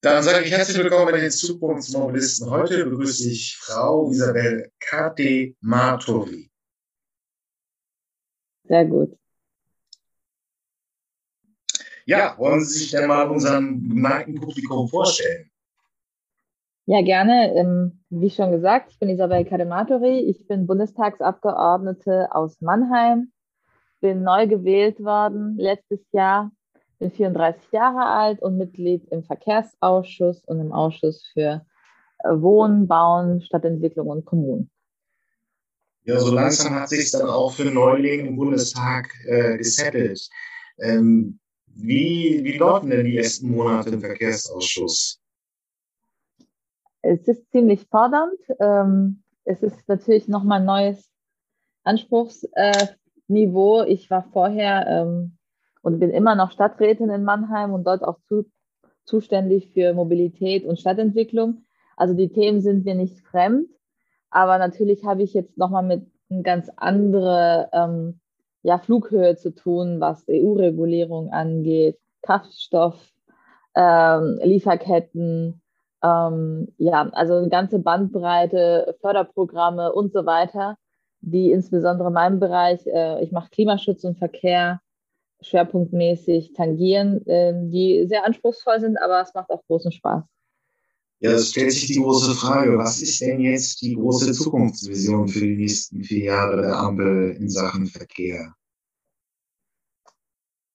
Dann sage ich herzlich willkommen bei den Zukunftsmobilisten. Heute begrüße ich Frau Isabel Kati Martori. Sehr gut. Ja, wollen Sie sich denn mal unserem geneigten Publikum vorstellen? Ja, gerne. Ähm, wie schon gesagt, ich bin Isabel Kadematori. Ich bin Bundestagsabgeordnete aus Mannheim. Bin neu gewählt worden letztes Jahr bin 34 Jahre alt und Mitglied im Verkehrsausschuss und im Ausschuss für äh, Wohnen, Bauen, Stadtentwicklung und Kommunen. Ja, so langsam hat sich dann auch für Neulinge im Bundestag äh, gesettelt. Ähm, wie, wie laufen denn die ersten Monate im Verkehrsausschuss? Es ist ziemlich fordernd. Ähm, es ist natürlich nochmal ein neues Anspruchsniveau. Äh, ich war vorher ähm, und bin immer noch Stadträtin in Mannheim und dort auch zu, zuständig für Mobilität und Stadtentwicklung. Also die Themen sind mir nicht fremd, aber natürlich habe ich jetzt nochmal mit einer ganz anderen ähm, ja, Flughöhe zu tun, was EU-Regulierung angeht, Kraftstoff, ähm, Lieferketten, ähm, ja, also eine ganze Bandbreite, Förderprogramme und so weiter, die insbesondere in meinem Bereich, äh, ich mache Klimaschutz und Verkehr, schwerpunktmäßig tangieren, äh, die sehr anspruchsvoll sind, aber es macht auch großen Spaß. Ja, es stellt sich die große Frage, was ist denn jetzt die große Zukunftsvision für die nächsten vier Jahre der Ampel in Sachen Verkehr?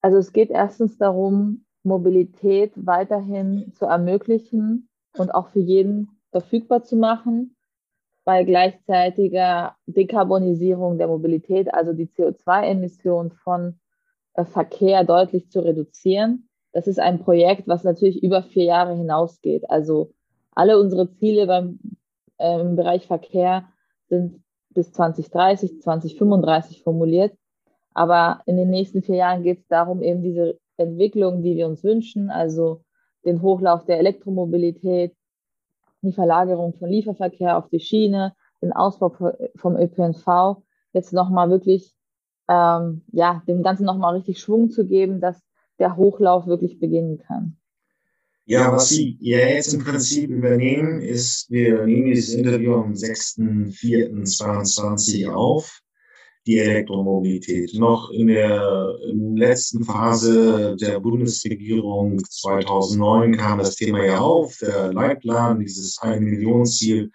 Also es geht erstens darum, Mobilität weiterhin zu ermöglichen und auch für jeden verfügbar zu machen, bei gleichzeitiger Dekarbonisierung der Mobilität, also die CO2-Emissionen von Verkehr deutlich zu reduzieren. Das ist ein Projekt, was natürlich über vier Jahre hinausgeht. Also alle unsere Ziele beim, äh, im Bereich Verkehr sind bis 2030, 2035 formuliert. Aber in den nächsten vier Jahren geht es darum, eben diese Entwicklung, die wir uns wünschen, also den Hochlauf der Elektromobilität, die Verlagerung von Lieferverkehr auf die Schiene, den Ausbau vom ÖPNV, jetzt nochmal wirklich ähm, ja, dem Ganzen nochmal richtig Schwung zu geben, dass der Hochlauf wirklich beginnen kann. Ja, was Sie ja jetzt im Prinzip übernehmen, ist, wir nehmen dieses Interview am 6.4.22 auf, die Elektromobilität. Noch in der letzten Phase der Bundesregierung 2009 kam das Thema ja auf, der Leitplan, dieses 1 Million Ziel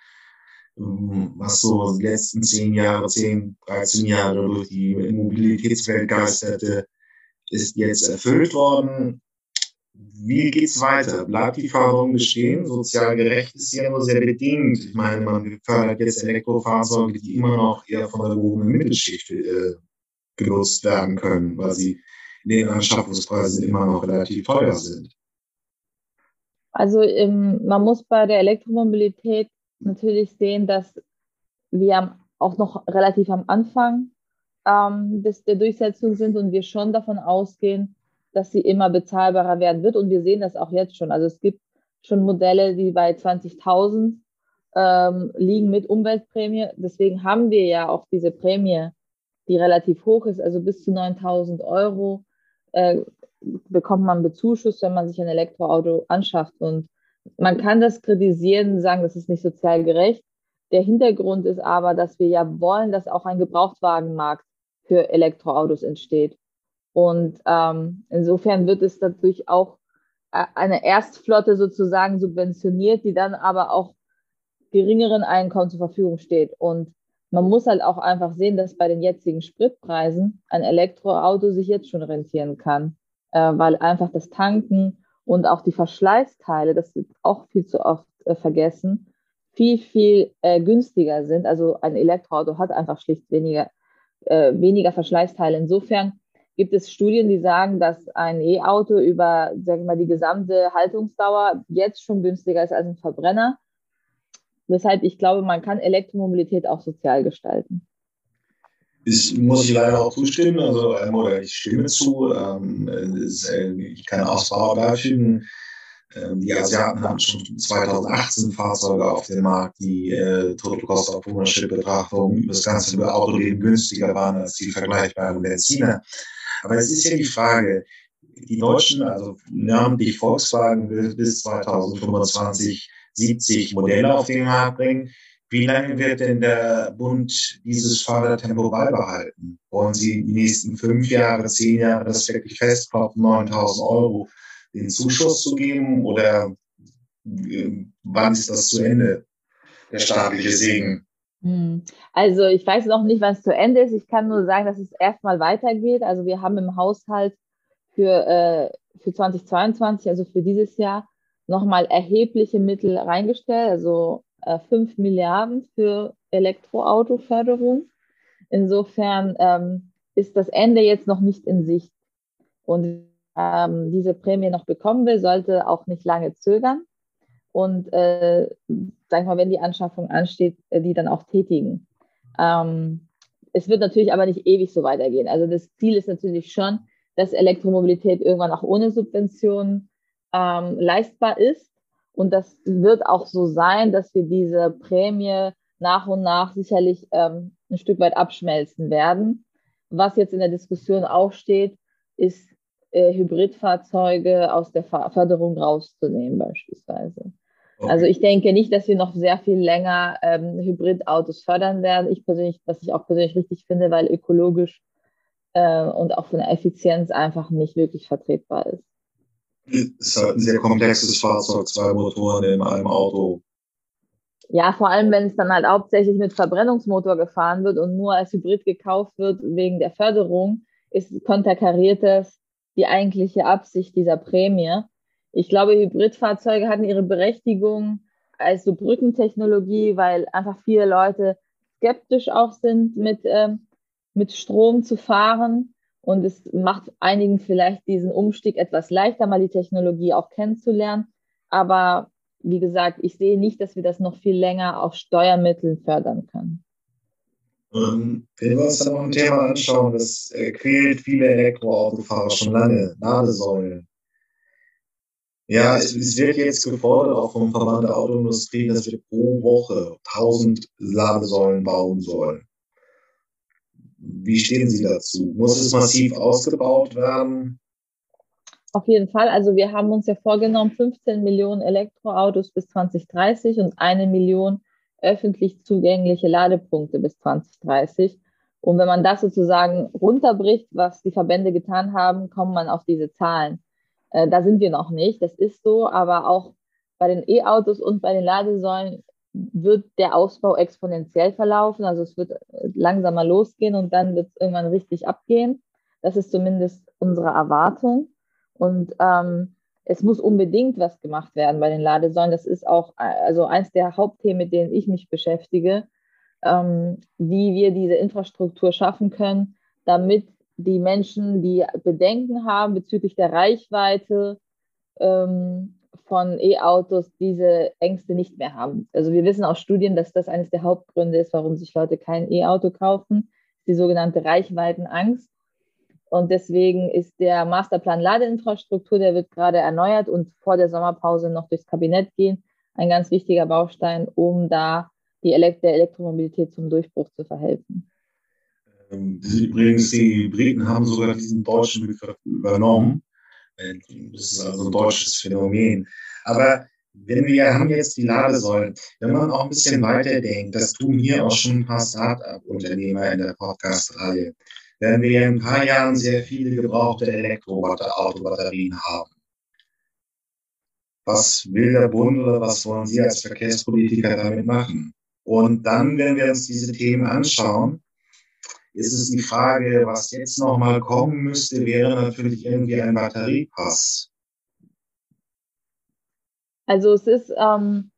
was so die letzten zehn Jahre, zehn, 13 Jahre durch die Mobilitätswelt geisterte, ist jetzt erfüllt worden. Wie geht's weiter? Bleibt die Förderung bestehen? Sozial gerecht ist ja nur sehr bedingt. Ich meine, man fördert jetzt Elektrofahrzeuge, die immer noch eher von der gehobenen Mittelschicht äh, genutzt werden können, weil sie in den Anschaffungspreisen immer noch relativ teuer sind. Also ähm, man muss bei der Elektromobilität natürlich sehen, dass wir auch noch relativ am Anfang ähm, des, der Durchsetzung sind und wir schon davon ausgehen, dass sie immer bezahlbarer werden wird. Und wir sehen das auch jetzt schon. Also es gibt schon Modelle, die bei 20.000 ähm, liegen mit Umweltprämie. Deswegen haben wir ja auch diese Prämie, die relativ hoch ist, also bis zu 9.000 Euro äh, bekommt man Bezuschuss, wenn man sich ein Elektroauto anschafft. Und man kann das kritisieren, sagen, das ist nicht sozial gerecht. Der Hintergrund ist aber, dass wir ja wollen, dass auch ein Gebrauchtwagenmarkt für Elektroautos entsteht. Und ähm, insofern wird es dadurch auch äh, eine Erstflotte sozusagen subventioniert, die dann aber auch geringeren Einkommen zur Verfügung steht. Und man muss halt auch einfach sehen, dass bei den jetzigen Spritpreisen ein Elektroauto sich jetzt schon rentieren kann, äh, weil einfach das Tanken und auch die Verschleißteile, das wird auch viel zu oft äh, vergessen, viel, viel äh, günstiger sind. Also ein Elektroauto hat einfach schlicht weniger, äh, weniger Verschleißteile. Insofern gibt es Studien, die sagen, dass ein E-Auto über, sag mal, die gesamte Haltungsdauer jetzt schon günstiger ist als ein Verbrenner. Weshalb ich glaube, man kann Elektromobilität auch sozial gestalten. Ich muss ich leider auch zustimmen, also ähm, oder ich stimme zu. Ähm, ist, äh, ich kann Ausbau darstellen. Ähm, die Asiaten haben schon 2018 Fahrzeuge auf dem Markt, die äh, Total Cost of Ownership Betrachtung das ganze Autoleben günstiger waren als die vergleichbaren Benziner. Aber es ist ja die Frage, die Deutschen, also namentlich Volkswagen, will bis 2025 70 Modelle auf den Markt bringen. Wie lange wird denn der Bund dieses Fördertempo beibehalten? Wollen Sie die nächsten fünf Jahre, zehn Jahre das wirklich festklopfen, 9000 Euro den Zuschuss zu geben? Oder äh, wann ist das zu Ende, der staatliche Segen? Hm. Also ich weiß noch nicht, wann es zu Ende ist. Ich kann nur sagen, dass es erstmal weitergeht. Also wir haben im Haushalt für, äh, für 2022, also für dieses Jahr, nochmal erhebliche Mittel reingestellt, also äh, 5 Milliarden für Elektroautoförderung. Insofern ähm, ist das Ende jetzt noch nicht in Sicht. Und ähm, diese Prämie noch bekommen will, sollte auch nicht lange zögern und, äh, sag mal, wenn die Anschaffung ansteht, äh, die dann auch tätigen. Ähm, es wird natürlich aber nicht ewig so weitergehen. Also das Ziel ist natürlich schon, dass Elektromobilität irgendwann auch ohne Subventionen ähm, leistbar ist. Und das wird auch so sein, dass wir diese Prämie nach und nach sicherlich ähm, ein Stück weit abschmelzen werden. Was jetzt in der Diskussion auch steht, ist äh, Hybridfahrzeuge aus der Förderung rauszunehmen beispielsweise. Okay. Also ich denke nicht, dass wir noch sehr viel länger ähm, Hybridautos fördern werden. Ich persönlich, was ich auch persönlich richtig finde, weil ökologisch äh, und auch von der Effizienz einfach nicht wirklich vertretbar ist. Ist halt ein sehr komplexes Fahrzeug, zwei Motoren in einem Auto. Ja, vor allem, wenn es dann halt hauptsächlich mit Verbrennungsmotor gefahren wird und nur als Hybrid gekauft wird wegen der Förderung, ist konterkariert das die eigentliche Absicht dieser Prämie. Ich glaube, Hybridfahrzeuge hatten ihre Berechtigung als so Brückentechnologie, weil einfach viele Leute skeptisch auch sind, mit, ähm, mit Strom zu fahren. Und es macht einigen vielleicht diesen Umstieg etwas leichter, mal die Technologie auch kennenzulernen. Aber wie gesagt, ich sehe nicht, dass wir das noch viel länger auf Steuermitteln fördern können. Ähm, wenn wir uns dann noch ein Thema anschauen, das äh, quält viele Elektroautofahrer schon lange, Ladesäulen. Ja, es, es, wird jetzt gefordert, auch vom Verband der Autoindustrie, dass wir pro Woche 1000 Ladesäulen bauen sollen. Wie stehen Sie dazu? Muss es massiv ausgebaut werden? Auf jeden Fall. Also wir haben uns ja vorgenommen, 15 Millionen Elektroautos bis 2030 und eine Million öffentlich zugängliche Ladepunkte bis 2030. Und wenn man das sozusagen runterbricht, was die Verbände getan haben, kommt man auf diese Zahlen. Äh, da sind wir noch nicht, das ist so, aber auch bei den E-Autos und bei den Ladesäulen wird der Ausbau exponentiell verlaufen. Also es wird langsamer losgehen und dann wird es irgendwann richtig abgehen. Das ist zumindest unsere Erwartung. Und ähm, es muss unbedingt was gemacht werden bei den Ladesäulen. Das ist auch also eins der Hauptthemen, mit denen ich mich beschäftige, ähm, wie wir diese Infrastruktur schaffen können, damit die Menschen, die Bedenken haben bezüglich der Reichweite ähm, von E-Autos, diese Ängste nicht mehr haben. Also wir wissen aus Studien, dass das eines der Hauptgründe ist, warum sich Leute kein E-Auto kaufen, die sogenannte Reichweitenangst. Und deswegen ist der Masterplan Ladeinfrastruktur, der wird gerade erneuert und vor der Sommerpause noch durchs Kabinett gehen, ein ganz wichtiger Baustein, um da die Elekt der Elektromobilität zum Durchbruch zu verhelfen. Ähm, übrigens, die Briten haben sogar diesen deutschen Begriff übernommen. Das ist also ein deutsches Phänomen. Aber wenn wir haben jetzt die Ladesäulen, wenn man auch ein bisschen weiterdenkt, das tun hier auch schon ein paar Start-up-Unternehmer in der Podcast-Reihe werden wir in ein paar Jahren sehr viele gebrauchte Elektroautobatterien haben. Was will der Bund oder was wollen Sie als Verkehrspolitiker damit machen? Und dann, wenn wir uns diese Themen anschauen, ist es die Frage, was jetzt nochmal kommen müsste, wäre natürlich irgendwie ein Batteriepass. Also es ist ähm,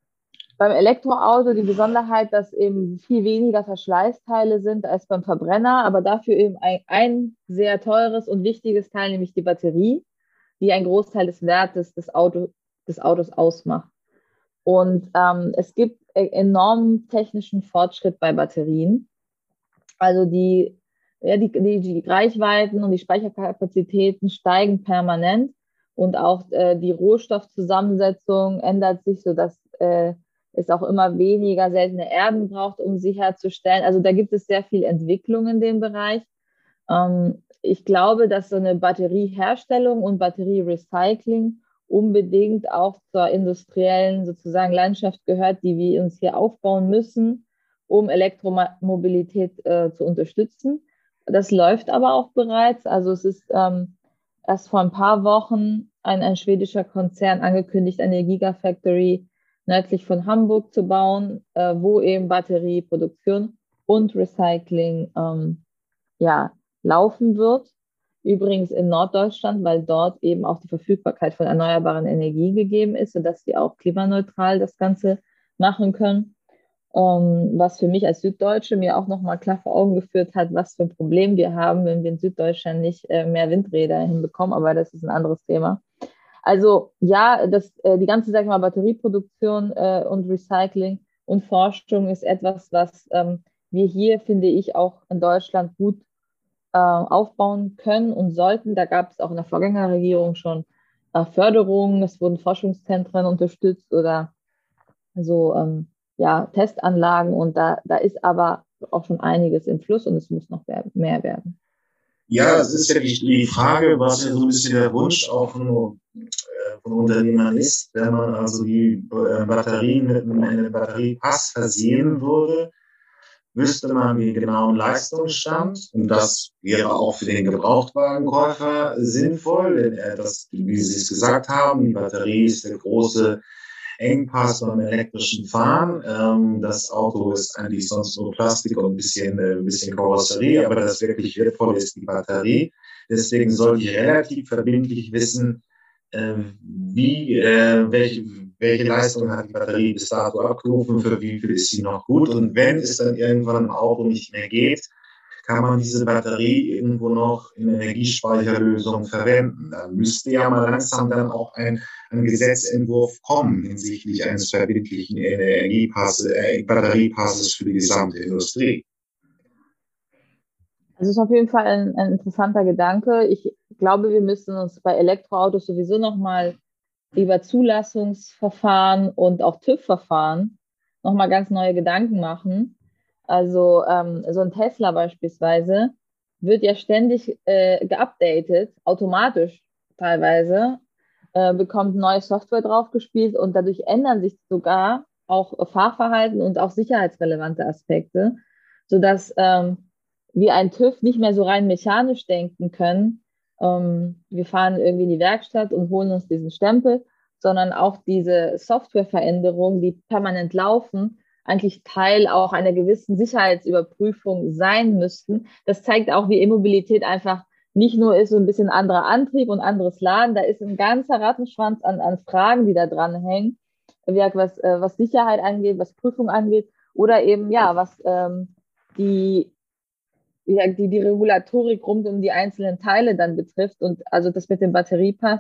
beim Elektroauto die Besonderheit, dass eben viel weniger Verschleißteile sind als beim Verbrenner, aber dafür eben ein, ein sehr teures und wichtiges Teil, nämlich die Batterie, die einen Großteil des Wertes des, Auto, des Autos ausmacht. Und ähm, es gibt e-, enormen technischen Fortschritt bei Batterien. Also die, ja, die, die, die Reichweiten und die Speicherkapazitäten steigen permanent und auch äh, die Rohstoffzusammensetzung ändert sich, sodass äh, es auch immer weniger seltene Erden braucht, um sicherzustellen. Also da gibt es sehr viel Entwicklung in dem Bereich. Ähm, ich glaube, dass so eine Batterieherstellung und Batterierecycling unbedingt auch zur industriellen sozusagen Landschaft gehört, die wir uns hier aufbauen müssen, um Elektromobilität äh, zu unterstützen. Das läuft aber auch bereits. Also es ist ähm, erst vor ein paar Wochen ein, ein schwedischer Konzern angekündigt, eine Gigafactory nördlich von Hamburg zu bauen, äh, wo eben Batterieproduktion und Recycling ähm, ja, laufen wird. Übrigens in Norddeutschland, weil dort eben auch die Verfügbarkeit von erneuerbaren Energien gegeben ist, sodass sie auch klimaneutral das Ganze machen können. Um, ähm, was für mich als Süddeutsche mir auch nochmal klar vor Augen geführt hat, was für ein Problem wir haben, wenn wir in Süddeutschland nicht äh, mehr Windräder hinbekommen, aber das ist ein anderes Thema. Also ja, das, äh, die ganze, sag mal, Batterieproduktion äh, und Recycling und Forschung ist etwas, was ähm, wir hier, finde ich, auch in Deutschland gut äh, aufbauen können und sollten. Da gab es auch in der Vorgängerregierung schon äh, Förderungen, es wurden Forschungszentren unterstützt oder so ähm, ja, Testanlagen und da, da ist aber auch schon einiges im Fluss und es muss noch mehr werden. Ja, es ist ja die, die Frage, was ja so ein bisschen der Wunsch auch von, äh, von Unternehmern ist, wenn man also die äh, Batterien mit einem Batteriepass versehen würde, wüsste man den genauen Leistungsstand und das wäre auch für den Gebrauchtwagenkäufer sinnvoll, denn er das, wie Sie es gesagt haben, die Batterie ist der große Engpass beim elektrischen Fahren. Ähm, das Auto ist eigentlich sonst nur Plastik und ein bisschen, äh, ein bisschen Karosserie, aber das wirklich wertvolle ist die Batterie. Deswegen sollte ich relativ verbindlich wissen, äh, wie, äh, welche, welche Leistung hat die Batterie bis dato abgerufen, für wie viel ist sie noch gut. Und wenn es dann irgendwann im Auto nicht mehr geht, kann man diese Batterie irgendwo noch in Energiespeicherlösungen verwenden. Da müsste ja mal langsam dann auch ein, ein Gesetzentwurf kommen hinsichtlich eines verbindlichen Energiepasse, äh, Batteriepasses für die gesamte Industrie. Das ist auf jeden Fall ein, ein interessanter Gedanke. Ich glaube, wir müssen uns bei Elektroautos sowieso nochmal über Zulassungsverfahren und auch TÜV-Verfahren nochmal ganz neue Gedanken machen. Also ähm, so ein Tesla beispielsweise wird ja ständig äh, geupdatet, automatisch teilweise, äh, bekommt neue Software draufgespielt und dadurch ändern sich sogar auch Fahrverhalten und auch sicherheitsrelevante Aspekte, sodass ähm, wir ein TÜV nicht mehr so rein mechanisch denken können, ähm, wir fahren irgendwie in die Werkstatt und holen uns diesen Stempel, sondern auch diese Softwareveränderungen, die permanent laufen, eigentlich Teil auch einer gewissen Sicherheitsüberprüfung sein müssten. Das zeigt auch, wie E-Mobilität einfach nicht nur ist so ein bisschen anderer Antrieb und anderes Laden, da ist ein ganzer Rattenschwanz an, an Fragen, die da dran hängen, was, äh, was Sicherheit angeht, was Prüfung angeht oder eben, ja, was ähm, die ja, die, die Regulatorik rund um die einzelnen Teile dann betrifft. Und also das mit dem Batteriepass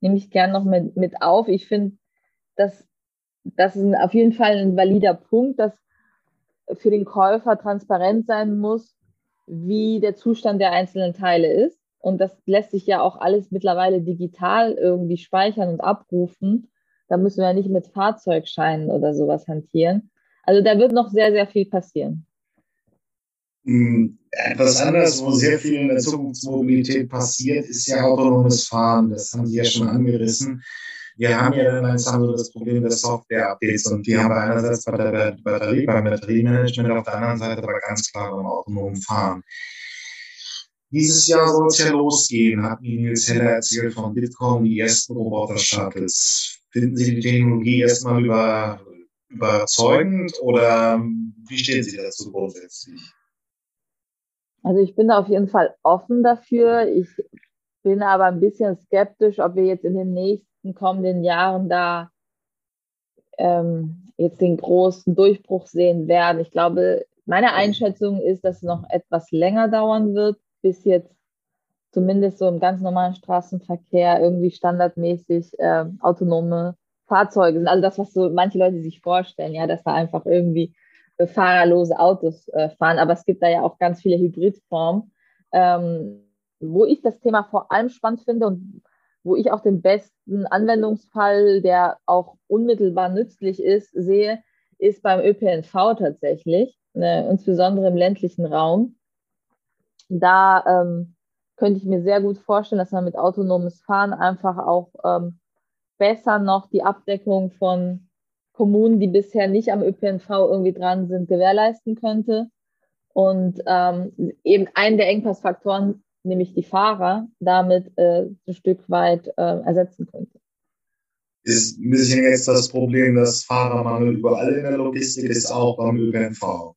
nehme ich gern noch mit, mit auf. Ich finde, dass das ist auf jeden Fall ein valider Punkt, dass für den Käufer transparent sein muss, wie der Zustand der einzelnen Teile ist. Und das lässt sich ja auch alles mittlerweile digital irgendwie speichern und abrufen. Da müssen wir nicht mit Fahrzeugscheinen oder sowas hantieren. Also da wird noch sehr, sehr viel passieren. Hm, etwas anderes, wo sehr viel in der Zukunftsmobilität passiert, ist ja autonomes Fahren. Das haben Sie ja schon angerissen. Wir haben ja langsam so das Problem der Software-Updates und die haben wir einerseits bei der Batterie, beim Batteriemanagement, auf der anderen Seite aber ganz klar beim autonomen Fahren. Dieses Jahr soll es ja losgehen, hat Ihnen Nils Heller erzählt von Bitcoin, die ersten Roboter-Shuttles. Finden Sie die Technologie erstmal über, überzeugend oder wie stehen Sie dazu grundsätzlich? Also ich bin auf jeden Fall offen dafür. Ich bin aber ein bisschen skeptisch, ob wir jetzt in den nächsten kommenden Jahren da ähm, jetzt den großen Durchbruch sehen werden. Ich glaube, meine Einschätzung ist, dass es noch etwas länger dauern wird, bis jetzt zumindest so im ganz normalen Straßenverkehr irgendwie standardmäßig äh, autonome Fahrzeuge sind. Also das, was so manche Leute sich vorstellen, ja, dass da einfach irgendwie fahrerlose Autos äh, fahren. Aber es gibt da ja auch ganz viele Hybridformen, ähm, wo ich das Thema vor allem spannend finde und wo ich auch den besten Anwendungsfall, der auch unmittelbar nützlich ist, sehe, ist beim ÖPNV tatsächlich, ne, insbesondere im ländlichen Raum. Da ähm, könnte ich mir sehr gut vorstellen, dass man mit autonomes Fahren einfach auch ähm, besser noch die Abdeckung von Kommunen, die bisher nicht am ÖPNV irgendwie dran sind, gewährleisten könnte. Und ähm, eben einen der Engpassfaktoren, nämlich die Fahrer, damit äh, ein Stück weit äh, ersetzen könnte. Ist ein bisschen jetzt das Problem, dass Fahrermangel überall in der Logistik ist, auch beim ÖPNV.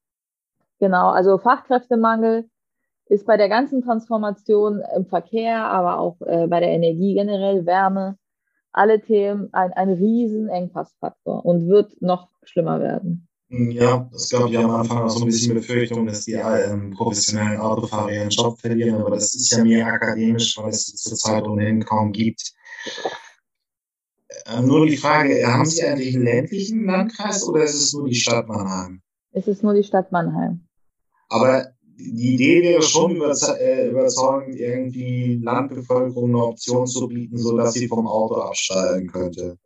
Genau, also Fachkräftemangel ist bei der ganzen Transformation im Verkehr, aber auch äh, bei der Energie generell, Wärme, alle Themen ein, ein riesen Engpassfaktor und wird noch schlimmer werden. Ja, das gab ja am Anfang auch so ein bisschen Befürchtung, dass die ähm, professionellen Autofahrer ihren Job verlieren, aber das ist ja mehr akademisch, weil es zurzeit ohnehin kaum gibt. Ähm, nur die Frage, haben Sie eigentlich einen ländlichen Landkreis oder ist es nur die Stadt Mannheim? Es ist nur die Stadt Mannheim. Aber die Idee wäre schon äh, überzeugend, irgendwie Landbevölkerung eine Option zu bieten, sodass sie vom Auto absteigen könnte.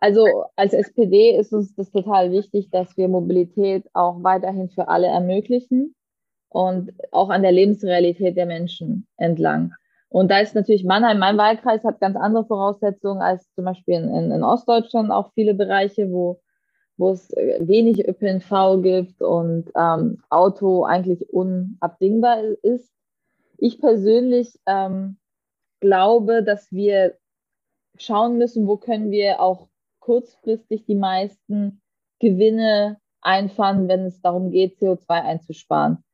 Also als SPD ist uns das total wichtig, dass wir Mobilität auch weiterhin für alle ermöglichen und auch an der Lebensrealität der Menschen entlang. Und da ist natürlich Mannheim, mein Wahlkreis hat ganz andere Voraussetzungen als zum Beispiel in, in Ostdeutschland auch viele Bereiche, wo wo es wenig ÖPNV gibt und ähm, Auto eigentlich unabdingbar ist. Ich persönlich ähm, glaube, dass wir schauen müssen, wo können wir auch kurzfristig die meisten Gewinne einfahren, wenn es darum geht, CO2 einzusparen.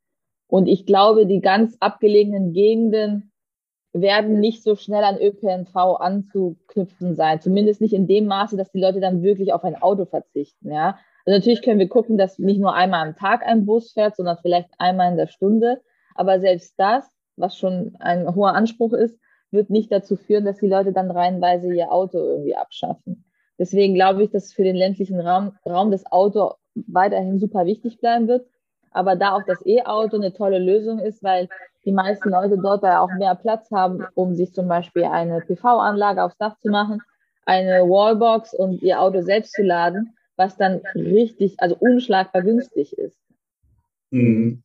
Und ich glaube, die ganz abgelegenen Gegenden werden nicht so schnell an ÖPNV anzuknüpfen sein. Zumindest nicht in dem Maße, dass die Leute dann wirklich auf ein Auto verzichten. Ja? Also natürlich können wir gucken, dass nicht nur einmal am Tag ein Bus fährt, sondern vielleicht einmal in der Stunde. Aber selbst das, was schon ein hoher Anspruch ist, wird nicht dazu führen, dass die Leute dann reihenweise ihr Auto irgendwie abschaffen. Deswegen glaube ich, dass für den ländlichen Raum, Raum das Auto weiterhin super wichtig bleiben wird. Aber da auch das E-Auto eine tolle Lösung ist, weil die meisten Leute dort ja auch mehr Platz haben, um sich zum Beispiel eine PV-Anlage aufs Dach zu machen, eine Wallbox und ihr Auto selbst zu laden, was dann richtig, also unschlagbar günstig ist. Mhm.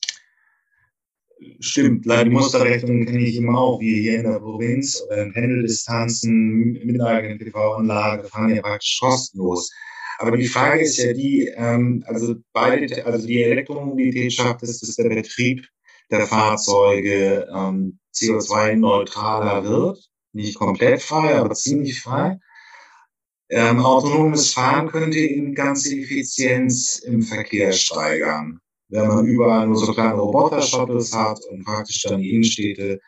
Stimmt, leider die Musterrechnung kenne ich immer auch, wie hier in der Provinz in Pendeldistanzen mit einer eigenen PV-Anlage fahren ja praktisch kostenlos. Aber die Frage ist ja die, ähm, also beide, also die Elektromobilität schafft es, dass der Betrieb der Fahrzeuge ähm, CO2-neutraler wird. Nicht komplett frei, aber ziemlich frei. Ähm, autonomes Fahren könnte eben ganze Effizienz im Verkehr steigern. Wenn man überall nur so kleine Roboter-Shuttles hat und praktisch dann die Innenstädte,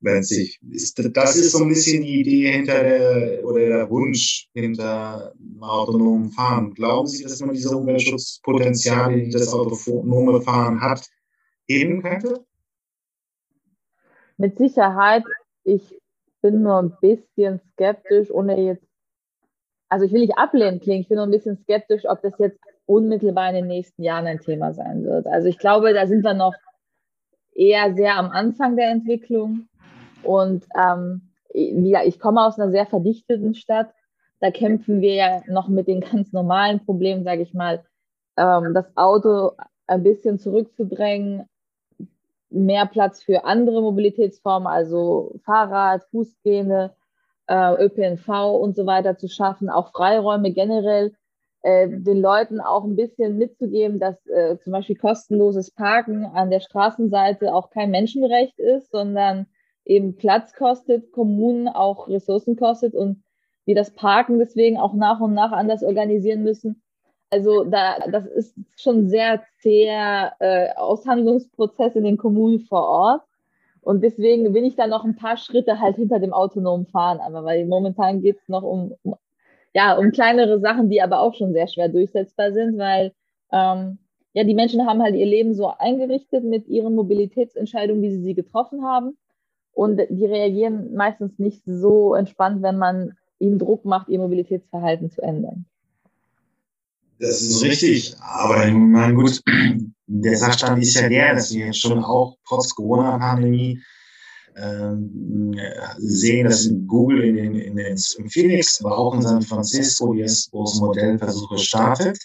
wenn sich, ist, das ist so ein bisschen die Idee hinter der, oder der Wunsch hinter autonomen Fahren. Glauben Sie, dass man diese Umweltschutzpotenziale, die das autonome Fahren hat, heben könnte? Mit Sicherheit. Ich bin nur ein bisschen skeptisch, ohne jetzt, also ich will nicht ablehnen klingen, ich bin nur ein bisschen skeptisch, ob das jetzt unmittelbar in den nächsten Jahren ein Thema sein wird. Also ich glaube, da sind wir noch eher sehr am Anfang der Entwicklung. Und ähm, ja, ich komme aus einer sehr verdichteten Stadt. Da kämpfen wir ja noch mit den ganz normalen Problemen, sage ich mal, ähm, das Auto ein bisschen zurückzudrängen, mehr Platz für andere Mobilitätsformen, also Fahrrad, Fußgänger, äh, ÖPNV und so weiter zu schaffen, auch Freiräume generell, äh, den Leuten auch ein bisschen mitzugeben, dass äh, zum Beispiel kostenloses Parken an der Straßenseite auch kein Menschenrecht ist, sondern eben Platz kostet, Kommunen auch Ressourcen kostet und wir das Parken deswegen auch nach und nach anders organisieren müssen, also da, das ist schon sehr zäher äh, Aushandlungsprozess in den Kommunen vor Ort. Und deswegen bin ich da noch ein paar Schritte halt hinter dem autonomen Fahren. Aber weil momentan geht es noch um, um, ja, um kleinere Sachen, die aber auch schon sehr schwer durchsetzbar sind, weil ähm, ja, die Menschen haben halt ihr Leben so eingerichtet mit ihren Mobilitätsentscheidungen, wie sie sie getroffen haben. Und die reagieren meistens nicht so entspannt, wenn man ihnen Druck macht, ihr Mobilitätsverhalten zu ändern. Das ist richtig, aber ich meine, gut, der Sachstand ist ja der, dass wir schon auch trotz Corona-Pandemie sehen, dass Google in, in, in, in Phoenix, aber auch in San Francisco jetzt große Modellversuche startet.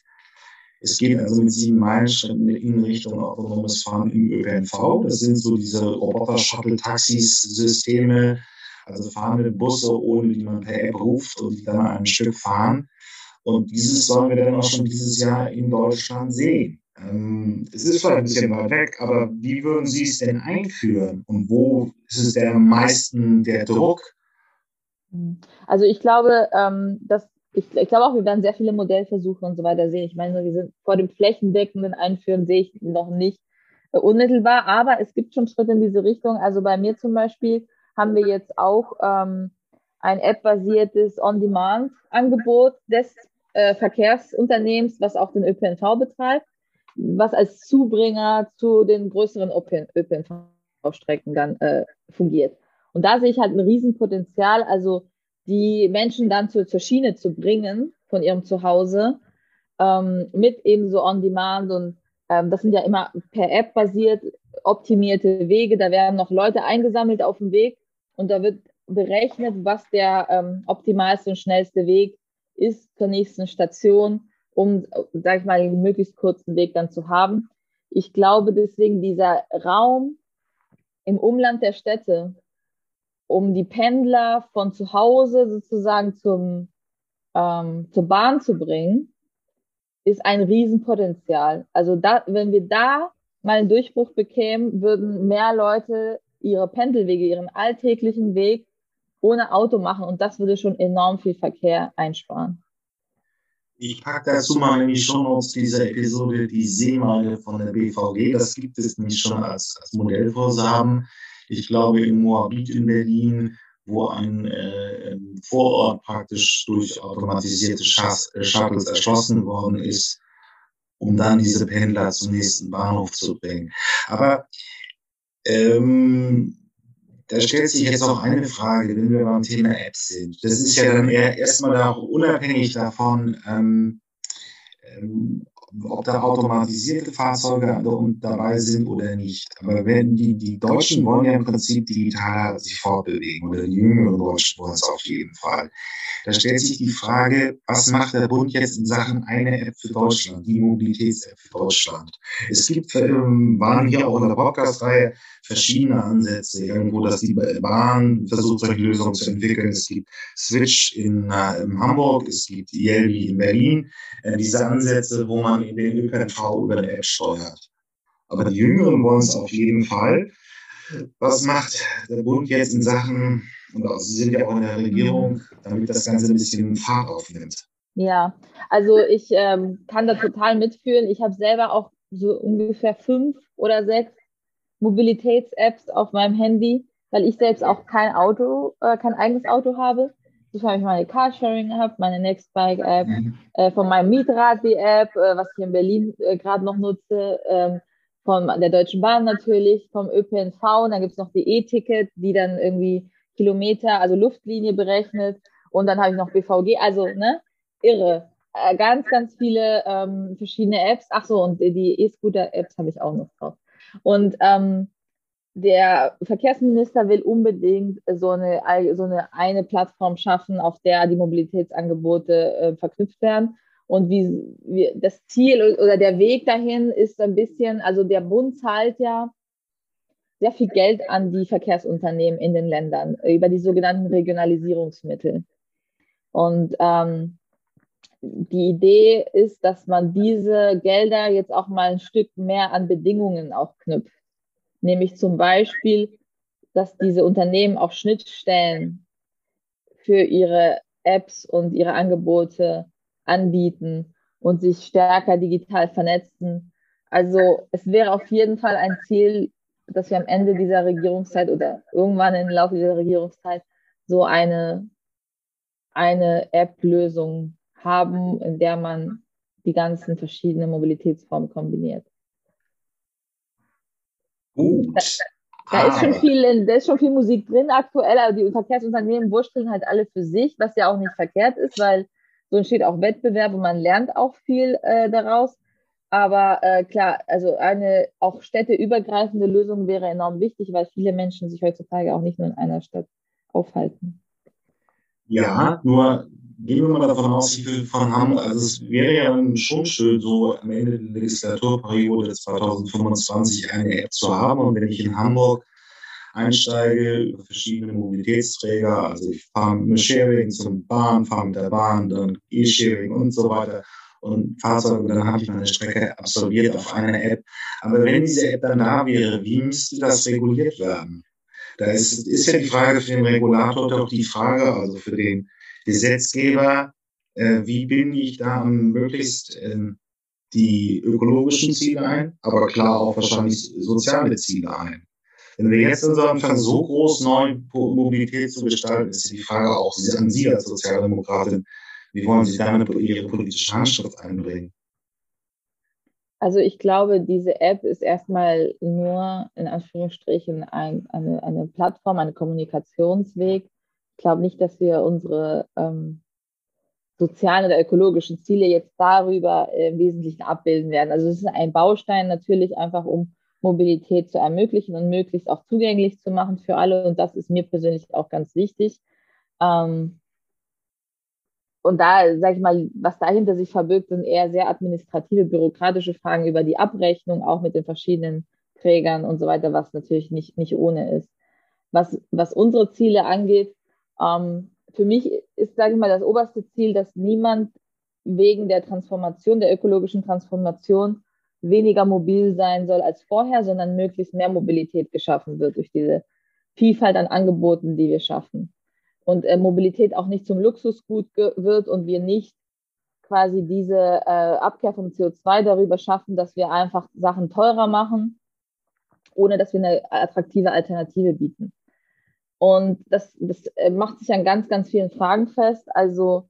Es geht also mit sieben Meilenschritten in Richtung autonomes Fahren im ÖPNV. Das sind so diese Roboter-Shuttle-Taxis-Systeme, also fahrende Busse, ohne die man per App ruft und die dann ein Stück fahren. Und dieses sollen wir dann auch schon dieses Jahr in Deutschland sehen. Ähm, es ist vielleicht ein bisschen weit weg, aber wie würden Sie es denn einführen? Und wo ist es am meisten der Druck? Also ich glaube, ähm, dass ich, ich glaube auch, wir werden sehr viele Modellversuche und so weiter sehen. Ich meine, wir sind vor dem flächendeckenden Einführen sehe ich noch nicht äh, unmittelbar, aber es gibt schon Schritte in diese Richtung. Also bei mir zum Beispiel haben wir jetzt auch ähm, ein App-basiertes On-Demand-Angebot des äh, Verkehrsunternehmens, was auch den ÖPNV betreibt, was als Zubringer zu den größeren ÖPNV-Strecken dann äh, fungiert. Und da sehe ich halt ein Riesenpotenzial. Also die Menschen dann zur, zur Schiene zu bringen von ihrem Zuhause ähm, mit eben so On-Demand und ähm, das sind ja immer per App basiert optimierte Wege. Da werden noch Leute eingesammelt auf dem Weg und da wird berechnet, was der ähm, optimalste und schnellste Weg ist zur nächsten Station, um, sag ich mal, den möglichst kurzen Weg dann zu haben. Ich glaube deswegen, dieser Raum im Umland der Städte, um die Pendler von zu Hause sozusagen zum, ähm, zur Bahn zu bringen, ist ein Riesenpotenzial. Also da, wenn wir da mal einen Durchbruch bekämen, würden mehr Leute ihre Pendelwege, ihren alltäglichen Weg ohne Auto machen und das würde schon enorm viel Verkehr einsparen. Ich packe dazu mal in die Shownotes dieser Episode die Seemeile von der BVG. Das gibt es nämlich schon als, als Modellvorsaben ich glaube in Moabit in Berlin, wo ein äh, Vorort praktisch durch automatisierte äh, Shuttles erschlossen worden ist, um dann diese Pendler zum nächsten Bahnhof zu bringen. Aber ähm, da stellt sich jetzt auch eine Frage, wenn wir beim Thema Apps sind. Das ist ja dann eher erstmal auch unabhängig davon, ähm, ähm, ob da automatisierte Fahrzeuge dabei sind oder nicht. Aber wenn die, die Deutschen wollen ja im Prinzip digital sich fortbewegen oder die jüngeren Deutschen wollen es auf jeden Fall. Da stellt sich die Frage, was macht der Bund jetzt in Sachen eine App für Deutschland, die Mobilitäts-App für Deutschland? Es gibt, ähm, waren hier auch in der Podcast-Reihe verschiedene Ansätze, irgendwo, dass die Bahn versucht, solche Lösungen zu entwickeln. Es gibt Switch in, äh, in Hamburg, es gibt Yelby in Berlin. Äh, diese Ansätze, wo man in den ÖPNV über eine App steuert. Aber die Jüngeren wollen es auf jeden Fall. Was macht der Bund jetzt in Sachen und Sie sind ja auch in der Regierung, damit das Ganze ein bisschen Fahrt aufnimmt. Ja, also ich ähm, kann da total mitfühlen. Ich habe selber auch so ungefähr fünf oder sechs Mobilitäts-Apps auf meinem Handy, weil ich selbst auch kein Auto, äh, kein eigenes Auto habe. So habe ich meine Carsharing-App, meine Nextbike-App, mhm. äh, von meinem Mietrad die App, äh, was ich in Berlin äh, gerade noch nutze, ähm, von der Deutschen Bahn natürlich, vom ÖPNV. Und dann gibt es noch die E-Ticket, die dann irgendwie Kilometer, also Luftlinie berechnet. Und dann habe ich noch BVG, also ne, irre. Äh, ganz, ganz viele ähm, verschiedene Apps. Ach so, und die E-Scooter-Apps habe ich auch noch drauf. Und ähm, der Verkehrsminister will unbedingt so eine, so eine, eine Plattform schaffen, auf der die Mobilitätsangebote äh, verknüpft werden. Und wie, wie das Ziel oder der Weg dahin ist ein bisschen, also der Bund zahlt ja sehr viel Geld an die Verkehrsunternehmen in den Ländern über die sogenannten Regionalisierungsmittel. Und ähm, die Idee ist, dass man diese Gelder jetzt auch mal ein Stück mehr an Bedingungen auch knüpft. Nämlich zum Beispiel, dass diese Unternehmen auch Schnittstellen für ihre Apps und ihre Angebote anbieten und sich stärker digital vernetzen. Also es wäre auf jeden Fall ein Ziel, dass wir am Ende dieser Regierungszeit oder irgendwann im Laufe dieser Regierungszeit so eine, eine App-Lösung haben, in der man die ganzen verschiedenen Mobilitätsformen kombiniert. Gut. Da, da ist schon viel, da ist schon viel Musik drin aktuell, aber die Verkehrsunternehmen wursteln halt alle für sich, was ja auch nicht verkehrt ist, weil so entsteht auch Wettbewerb und man lernt auch viel äh, daraus. Aber äh, klar, also eine auch städteübergreifende Lösung wäre enorm wichtig, weil viele Menschen sich heutzutage auch nicht nur in einer Stadt aufhalten. Ja, nur gehen wir mal davon aus, wie viel von Hamburg, also es wäre ja schon schön, so am Ende der Legislaturperiode 2025 eine App zu haben. Und wenn ich in Hamburg einsteige über verschiedene Mobilitätsträger, also ich fahre mit Sharing zum Bahn, fahre mit der Bahn, dann E-Sharing und so weiter und Fahrzeuge, dann habe ich meine Strecke absolviert auf einer App. Aber wenn diese App dann da wäre, wie müsste das reguliert werden? Da ist, ist ja die Frage für den Regulator doch die Frage, also für den Gesetzgeber, äh, wie binde ich da möglichst äh, die ökologischen Ziele ein, aber klar auch wahrscheinlich soziale Ziele ein. Wenn wir jetzt also anfangen, so groß neue Mobilität zu gestalten, ist die Frage auch an Sie als Sozialdemokratin, wie wollen Sie damit Ihre politische Handschrift einbringen? Also ich glaube, diese App ist erstmal nur in Anführungsstrichen ein, eine, eine Plattform, ein Kommunikationsweg. Ich glaube nicht, dass wir unsere ähm, sozialen oder ökologischen Ziele jetzt darüber äh, im Wesentlichen abbilden werden. Also es ist ein Baustein natürlich einfach, um Mobilität zu ermöglichen und möglichst auch zugänglich zu machen für alle. Und das ist mir persönlich auch ganz wichtig. Ähm, und da, sage ich mal, was dahinter sich verbirgt, sind eher sehr administrative, bürokratische Fragen über die Abrechnung, auch mit den verschiedenen Trägern und so weiter, was natürlich nicht, nicht ohne ist. Was, was unsere Ziele angeht, für mich ist, sage ich mal, das oberste Ziel, dass niemand wegen der Transformation, der ökologischen Transformation weniger mobil sein soll als vorher, sondern möglichst mehr Mobilität geschaffen wird durch diese Vielfalt an Angeboten, die wir schaffen und äh, Mobilität auch nicht zum Luxusgut wird und wir nicht quasi diese äh, Abkehr vom CO2 darüber schaffen, dass wir einfach Sachen teurer machen, ohne dass wir eine attraktive Alternative bieten. Und das, das äh, macht sich an ganz, ganz vielen Fragen fest. Also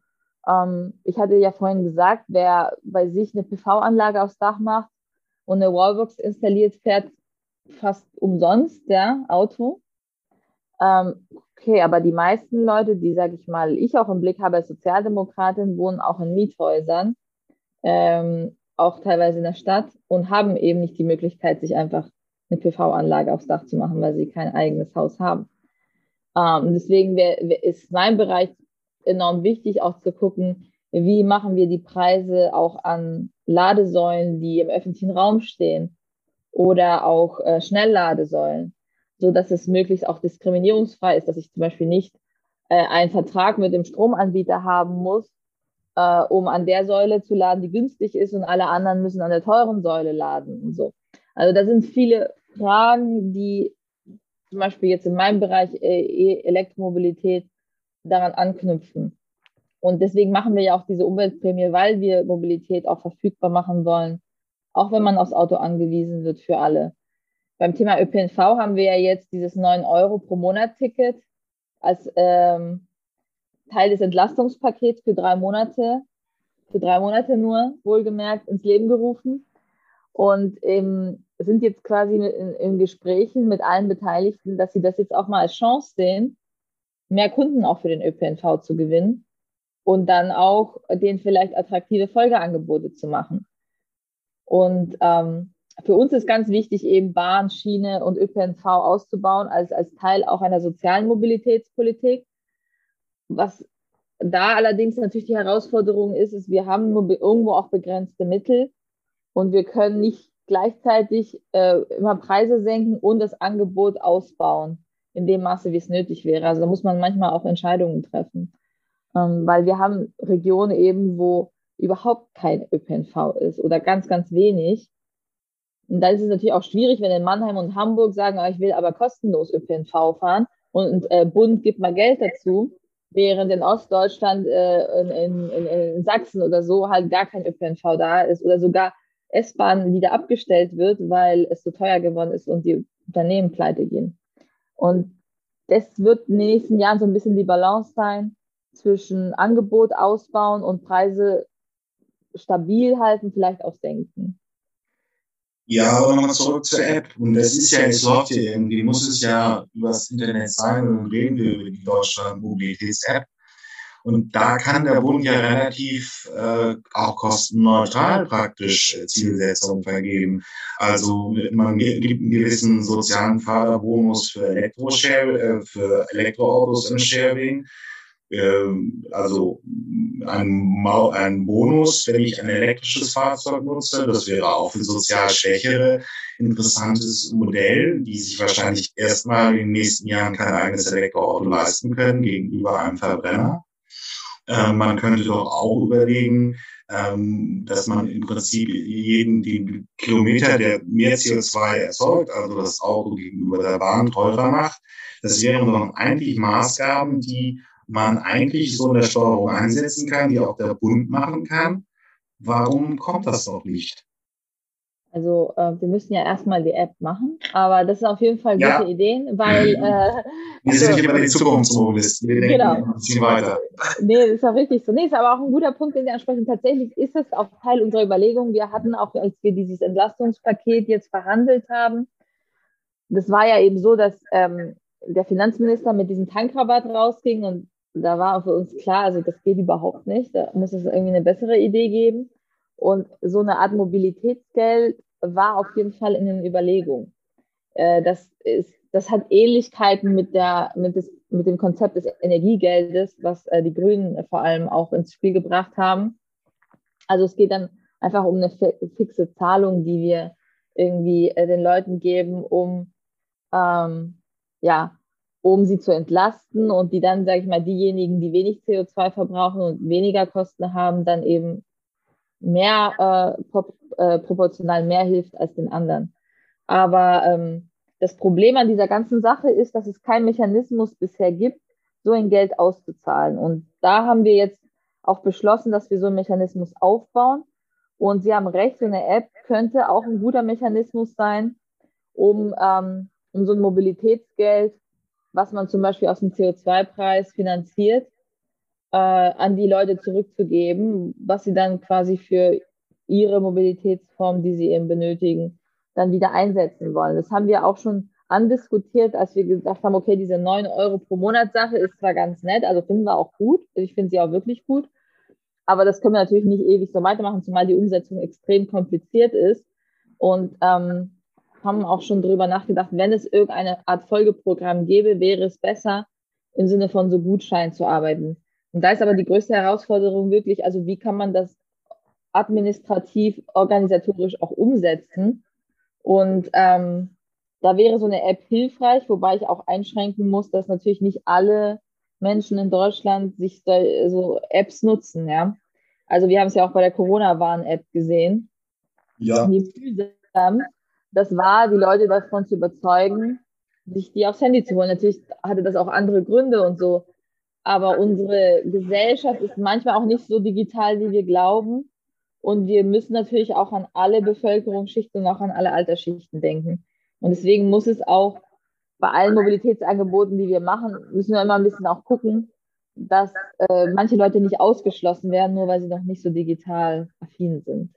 ähm, ich hatte ja vorhin gesagt, wer bei sich eine PV-Anlage aufs Dach macht und eine Wallbox installiert, fährt fast umsonst, ja, Auto. Ähm, okay, aber die meisten Leute, die, sage ich mal, ich auch im Blick habe als Sozialdemokratin, wohnen auch in Miethäusern, ähm, auch teilweise in der Stadt und haben eben nicht die Möglichkeit, sich einfach eine PV-Anlage aufs Dach zu machen, weil sie kein eigenes Haus haben. Ähm, deswegen wär, wär, ist mein Bereich enorm wichtig, auch zu gucken, wie machen wir die Preise auch an Ladesäulen, die im öffentlichen Raum stehen oder auch äh, Schnellladesäulen so dass es möglichst auch diskriminierungsfrei ist, dass ich zum Beispiel nicht äh, einen Vertrag mit dem Stromanbieter haben muss, äh, um an der Säule zu laden, die günstig ist und alle anderen müssen an der teuren Säule laden und so. Also da sind viele Fragen, die zum Beispiel jetzt in meinem Bereich äh, Elektromobilität daran anknüpfen. Und deswegen machen wir ja auch diese Umweltprämie, weil wir Mobilität auch verfügbar machen wollen, auch wenn man aufs Auto angewiesen wird für alle. Beim Thema ÖPNV haben wir ja jetzt dieses 9 Euro pro Monat-Ticket als ähm, Teil des Entlastungspakets für drei Monate, für drei Monate nur, wohlgemerkt, ins Leben gerufen. Und ähm, sind jetzt quasi in, in Gesprächen mit allen Beteiligten, dass sie das jetzt auch mal als Chance sehen, mehr Kunden auch für den ÖPNV zu gewinnen und dann auch denen vielleicht attraktive Folgeangebote zu machen. Und ähm, für uns ist ganz wichtig, eben Bahn, Schiene und ÖPNV auszubauen als, als Teil auch einer sozialen Mobilitätspolitik. Was da allerdings natürlich die Herausforderung ist, ist, wir haben nur irgendwo auch begrenzte Mittel und wir können nicht gleichzeitig äh, immer Preise senken und das Angebot ausbauen in dem Maße, wie es nötig wäre. Also da muss man manchmal auch Entscheidungen treffen, ähm, weil wir haben Regionen eben, wo überhaupt kein ÖPNV ist oder ganz, ganz wenig. Und dann ist es natürlich auch schwierig, wenn in Mannheim und Hamburg sagen, ah, ich will aber kostenlos ÖPNV fahren und äh, Bund gibt mal Geld dazu, während in Ostdeutschland, äh, in, in, in, Sachsen oder so halt gar kein ÖPNV da ist oder sogar S-Bahn wieder abgestellt wird, weil es so teuer geworden ist und die Unternehmen pleite gehen. Und das wird in den nächsten Jahren so ein bisschen die Balance sein zwischen Angebot ausbauen und Preise stabil halten, vielleicht auch senken. Ja, aber nochmal zurück zur App. Und das ist ja, es läuft ja irgendwie, muss es ja übers Internet sein und reden wir über die Deutschland-Mobilitäts-App. Und da kann der Bund ja relativ äh, auch kostenneutral praktisch Zielsetzungen vergeben. Also man gibt einen gewissen sozialen Förderbonus für Elektroshare, äh, für Elektroautos im Sharing ähm, also ein, ein Bonus, wenn ich ein elektrisches Fahrzeug nutze. Das wäre auch für sozial Schwächere interessantes Modell, die sich wahrscheinlich erstmal in den nächsten Jahren kein eigenes Elektroauto leisten können gegenüber einem Verbrenner. Ähm, man könnte doch auch überlegen, ähm, dass man im Prinzip jeden den Kilometer, der mehr CO2 erzeugt, also das Auto gegenüber der Bahn teurer macht. Das wären dann eigentlich Maßgaben, die man eigentlich so in der Steuerung einsetzen kann, die auch der Bund machen kann. Warum kommt das noch nicht? Also äh, wir müssen ja erstmal die App machen, aber das sind auf jeden Fall ja. gute Ideen, weil mhm. äh, wir sind nicht immer die Zukunftsmobilisten, wir denken genau. ein bisschen weiter. Nee, das ist auch richtig so. Nee, ist aber auch ein guter Punkt, den Sie ansprechen. Tatsächlich ist es auch Teil unserer Überlegungen. Wir hatten auch, als wir dieses Entlastungspaket jetzt verhandelt haben, das war ja eben so, dass ähm, der Finanzminister mit diesem Tankrabatt rausging und da war für uns klar, also das geht überhaupt nicht. Da muss es irgendwie eine bessere Idee geben. Und so eine Art Mobilitätsgeld war auf jeden Fall in den Überlegungen. Äh, das, ist, das hat Ähnlichkeiten mit, der, mit, des, mit dem Konzept des Energiegeldes, was äh, die Grünen vor allem auch ins Spiel gebracht haben. Also es geht dann einfach um eine fixe Zahlung, die wir irgendwie äh, den Leuten geben, um ähm, ja, um sie zu entlasten und die dann, sage ich mal, diejenigen, die wenig CO2 verbrauchen und weniger Kosten haben, dann eben mehr äh, pop, äh, proportional mehr hilft als den anderen. Aber ähm, das Problem an dieser ganzen Sache ist, dass es keinen Mechanismus bisher gibt, so ein Geld auszuzahlen. Und da haben wir jetzt auch beschlossen, dass wir so einen Mechanismus aufbauen. Und Sie haben recht, so eine App könnte auch ein guter Mechanismus sein, um, ähm, um so ein Mobilitätsgeld was man zum Beispiel aus dem CO2-Preis finanziert, äh, an die Leute zurückzugeben, was sie dann quasi für ihre Mobilitätsform, die sie eben benötigen, dann wieder einsetzen wollen. Das haben wir auch schon andiskutiert, als wir gesagt haben, okay, diese 9 Euro pro Monat Sache ist zwar ganz nett, also finden wir auch gut, ich finde sie auch wirklich gut, aber das können wir natürlich nicht ewig so weitermachen, zumal die Umsetzung extrem kompliziert ist. Und ähm, haben auch schon darüber nachgedacht, wenn es irgendeine Art Folgeprogramm gäbe, wäre es besser, im Sinne von so Gutschein zu arbeiten. Und da ist aber die größte Herausforderung wirklich, also wie kann man das administrativ, organisatorisch auch umsetzen? Und ähm, da wäre so eine App hilfreich, wobei ich auch einschränken muss, dass natürlich nicht alle Menschen in Deutschland sich so Apps nutzen, ja. Also wir haben es ja auch bei der Corona-Warn-App gesehen. Ja. Wie mühsam das war, die Leute davon zu überzeugen, sich die aufs Handy zu holen. Natürlich hatte das auch andere Gründe und so. Aber unsere Gesellschaft ist manchmal auch nicht so digital, wie wir glauben. Und wir müssen natürlich auch an alle Bevölkerungsschichten und auch an alle Altersschichten denken. Und deswegen muss es auch bei allen Mobilitätsangeboten, die wir machen, müssen wir immer ein bisschen auch gucken, dass äh, manche Leute nicht ausgeschlossen werden, nur weil sie noch nicht so digital affin sind.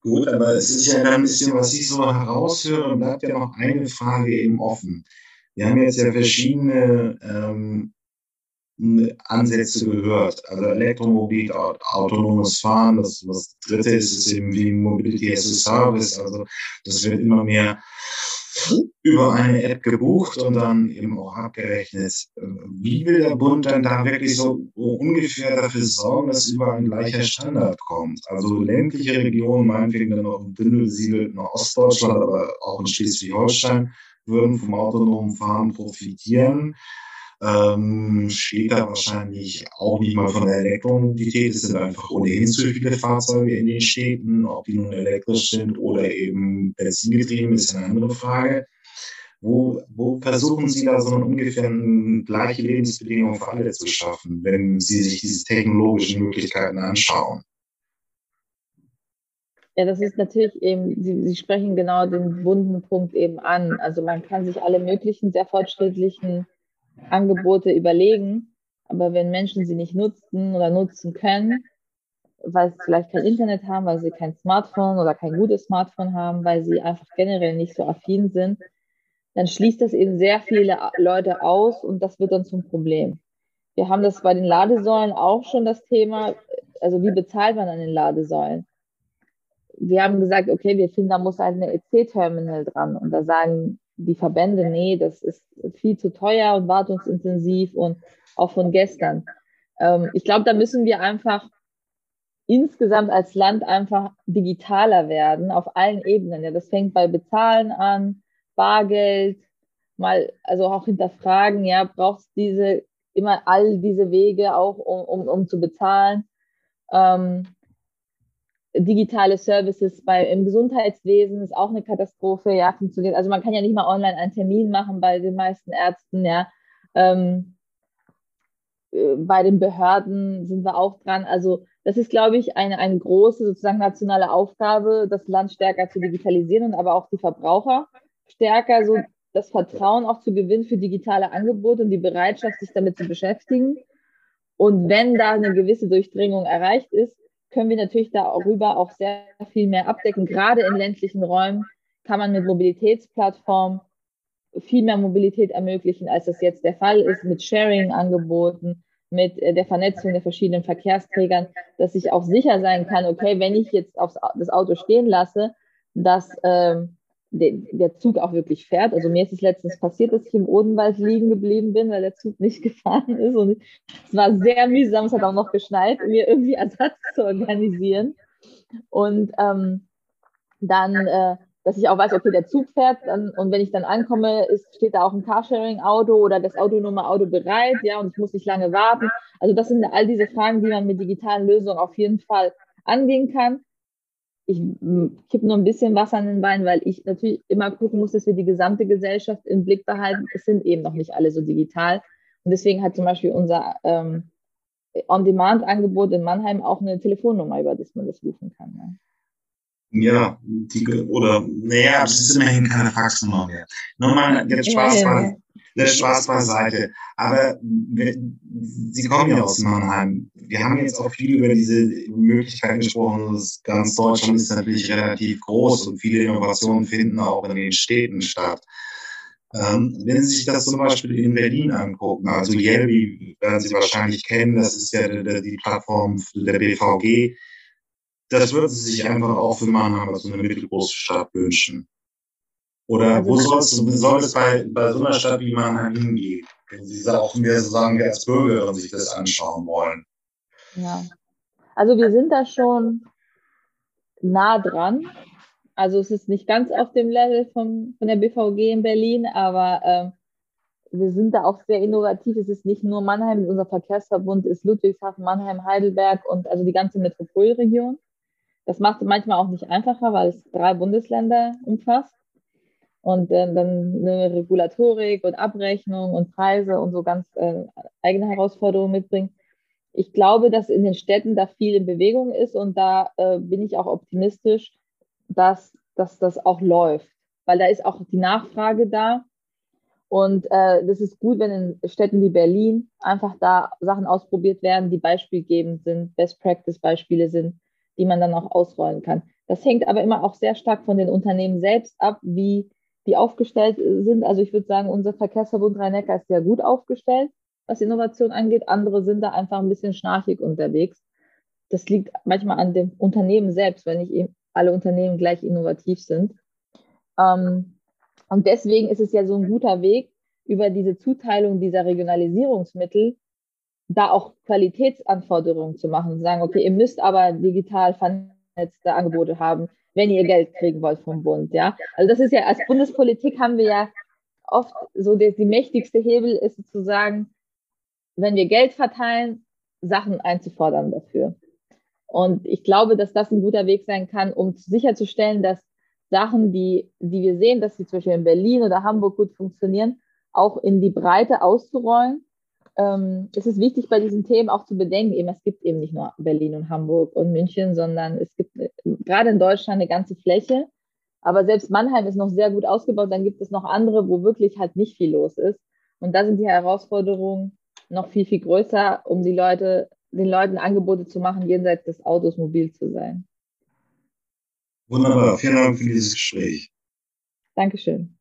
Gut, aber es ist ja dann ein bisschen, was ich so heraushöre, bleibt ja noch eine Frage eben offen. Wir haben jetzt ja verschiedene ähm, Ansätze gehört. Also Elektromobil, autonomes Fahren, das, das dritte ist, ist eben wie Mobility as a Service. Also das wird immer mehr über eine App gebucht und dann eben auch abgerechnet. Wie will der Bund dann da wirklich so ungefähr dafür sorgen, dass überall ein gleicher Standard kommt? Also ländliche Regionen, meinetwegen dann auch im dünn besiedelten Ostdeutschland, aber auch in Schleswig-Holstein, würden vom autonomen Fahren profitieren ähm, da wahrscheinlich auch nicht mal von der Elektromobilität. Es sind einfach ohnehin zu viele Fahrzeuge in den Städten, ob die nun elektrisch sind oder eben benzingetrieben, ist eine andere Frage. Wo, wo versuchen Sie da so eine ungefähr gleiche Lebensbedingungen für alle zu schaffen, wenn Sie sich diese technologischen Möglichkeiten anschauen? Ja, das ist natürlich eben, Sie, Sie sprechen genau den wunden Punkt eben an. Also man kann sich alle möglichen sehr fortschrittlichen Angebote überlegen, aber wenn Menschen sie nicht nutzen oder nutzen können, weil sie vielleicht kein Internet haben, weil sie kein Smartphone oder kein gutes Smartphone haben, weil sie einfach generell nicht so affin sind, dann schließt das eben sehr viele Leute aus und das wird dann zum Problem. Wir haben das bei den Ladesäulen auch schon das Thema, also wie bezahlt man an den Ladesäulen? Wir haben gesagt, okay, wir finden, da muss halt eine EC-Terminal dran und da sagen die Verbände, nee, das ist viel zu teuer und wartungsintensiv und auch von gestern. Ähm, ich glaube, da müssen wir einfach insgesamt als Land einfach digitaler werden auf allen Ebenen. Ja, das fängt bei Bezahlen an, Bargeld, mal, also auch hinterfragen, ja, brauchst diese, immer all diese Wege auch, um, um, um zu bezahlen. Ähm, digitale Services bei, im Gesundheitswesen ist auch eine Katastrophe, ja, funktioniert. Also man kann ja nicht mal online einen Termin machen bei den meisten Ärzten, ja. Ähm, äh, bei den Behörden sind wir auch dran. Also das ist, glaube ich, eine, eine große sozusagen nationale Aufgabe, das Land stärker zu digitalisieren und aber auch die Verbraucher stärker so das Vertrauen auch zu gewinnen für digitale Angebote und die Bereitschaft, sich damit zu beschäftigen. Und wenn da eine gewisse Durchdringung erreicht ist, können wir natürlich darüber auch sehr viel mehr abdecken. Gerade in ländlichen Räumen kann man mit Mobilitätsplattformen viel mehr Mobilität ermöglichen, als das jetzt der Fall ist, mit Sharing-Angeboten, mit äh, der Vernetzung der verschiedenen Verkehrsträgern, dass ich auch sicher sein kann, okay, wenn ich jetzt aufs, das Auto stehen lasse, dass ähm, der, der Zug auch wirklich fährt. Also mir ist es letztens passiert, dass ich im Odenwald liegen geblieben bin, weil der Zug nicht gefahren ist. Und es war sehr mühsam, es hat auch noch geschneit, mir irgendwie Ersatz zu organisieren. Und ähm, dann, äh, dass ich auch weiß, okay, der Zug fährt dann, und wenn ich dann ankomme, ist, steht da auch ein Carsharing-Auto oder das autonome Auto bereit, ja, und ich muss nicht lange warten. Also das sind all diese Fragen, die man mit digitalen Lösungen auf jeden Fall angehen kann ich kippe nur ein bisschen Wasser an den Wein, weil ich natürlich immer gucken muss, dass wir die gesamte Gesellschaft im Blick behalten. Es sind eben noch nicht alle so digital. Und deswegen hat zum Beispiel unser ähm, On-Demand-Angebot in Mannheim auch eine Telefonnummer, über das man das rufen kann. Ne? Ja, die, oder, naja, es ist immerhin keine Faxnummer mehr. Nochmal, jetzt Spaß ja, das Spaß beiseite. Aber Sie kommen ja aus Mannheim. Wir haben jetzt auch viel über diese Möglichkeiten gesprochen. Ganz Deutschland ist natürlich relativ groß und viele Innovationen finden auch in den Städten statt. Ähm, wenn Sie sich das zum Beispiel in Berlin angucken, also Yelby werden Sie wahrscheinlich kennen, das ist ja die, die Plattform der BVG, das würden Sie sich einfach auch für Mannheim als eine mittelgroße Stadt wünschen. Oder wo soll es bei, bei so einer Stadt wie Mannheim hingehen? Wenn Sie auch mir so sagen, wir als Bürgerin sich das anschauen wollen. Ja, also wir sind da schon nah dran. Also es ist nicht ganz auf dem Level von, von der BVG in Berlin, aber ähm, wir sind da auch sehr innovativ. Es ist nicht nur Mannheim, unser Verkehrsverbund ist Ludwigshafen, Mannheim, Heidelberg und also die ganze Metropolregion. Das macht es manchmal auch nicht einfacher, weil es drei Bundesländer umfasst und äh, dann eine Regulatorik und Abrechnung und Preise und so ganz äh, eigene Herausforderungen mitbringen. Ich glaube, dass in den Städten da viel in Bewegung ist und da äh, bin ich auch optimistisch, dass, dass das auch läuft, weil da ist auch die Nachfrage da. Und äh, das ist gut, wenn in Städten wie Berlin einfach da Sachen ausprobiert werden, die beispielgebend sind, Best-Practice-Beispiele sind, die man dann auch ausrollen kann. Das hängt aber immer auch sehr stark von den Unternehmen selbst ab, wie die aufgestellt sind. Also ich würde sagen, unser Verkehrsverbund Rhein-Neckar ist sehr gut aufgestellt, was Innovation angeht. Andere sind da einfach ein bisschen schnarchig unterwegs. Das liegt manchmal an dem Unternehmen selbst, wenn nicht eben alle Unternehmen gleich innovativ sind. Ähm, und deswegen ist es ja so ein guter Weg, über diese Zuteilung dieser Regionalisierungsmittel da auch Qualitätsanforderungen zu machen. Sagen, okay, ihr müsst aber digital vernetzte Angebote haben wenn ihr Geld kriegen wollt vom Bund, ja. Also das ist ja, als Bundespolitik haben wir ja oft so, die, die mächtigste Hebel ist sozusagen, wenn wir Geld verteilen, Sachen einzufordern dafür. Und ich glaube, dass das ein guter Weg sein kann, um sicherzustellen, dass Sachen, die, die wir sehen, dass sie zum Beispiel in Berlin oder Hamburg gut funktionieren, auch in die Breite auszurollen ähm, es ist wichtig bei diesen Themen auch zu bedenken, eben es gibt eben nicht nur Berlin und Hamburg und München, sondern es gibt äh, gerade in Deutschland eine ganze Fläche. Aber selbst Mannheim ist noch sehr gut ausgebaut. Dann gibt es noch andere, wo wirklich halt nicht viel los ist. Und da sind die Herausforderungen noch viel, viel größer, um die Leute, den Leuten Angebote zu machen, jenseits des Autos mobil zu sein. Wunderbar. Vielen Dank für dieses Gespräch. Dankeschön.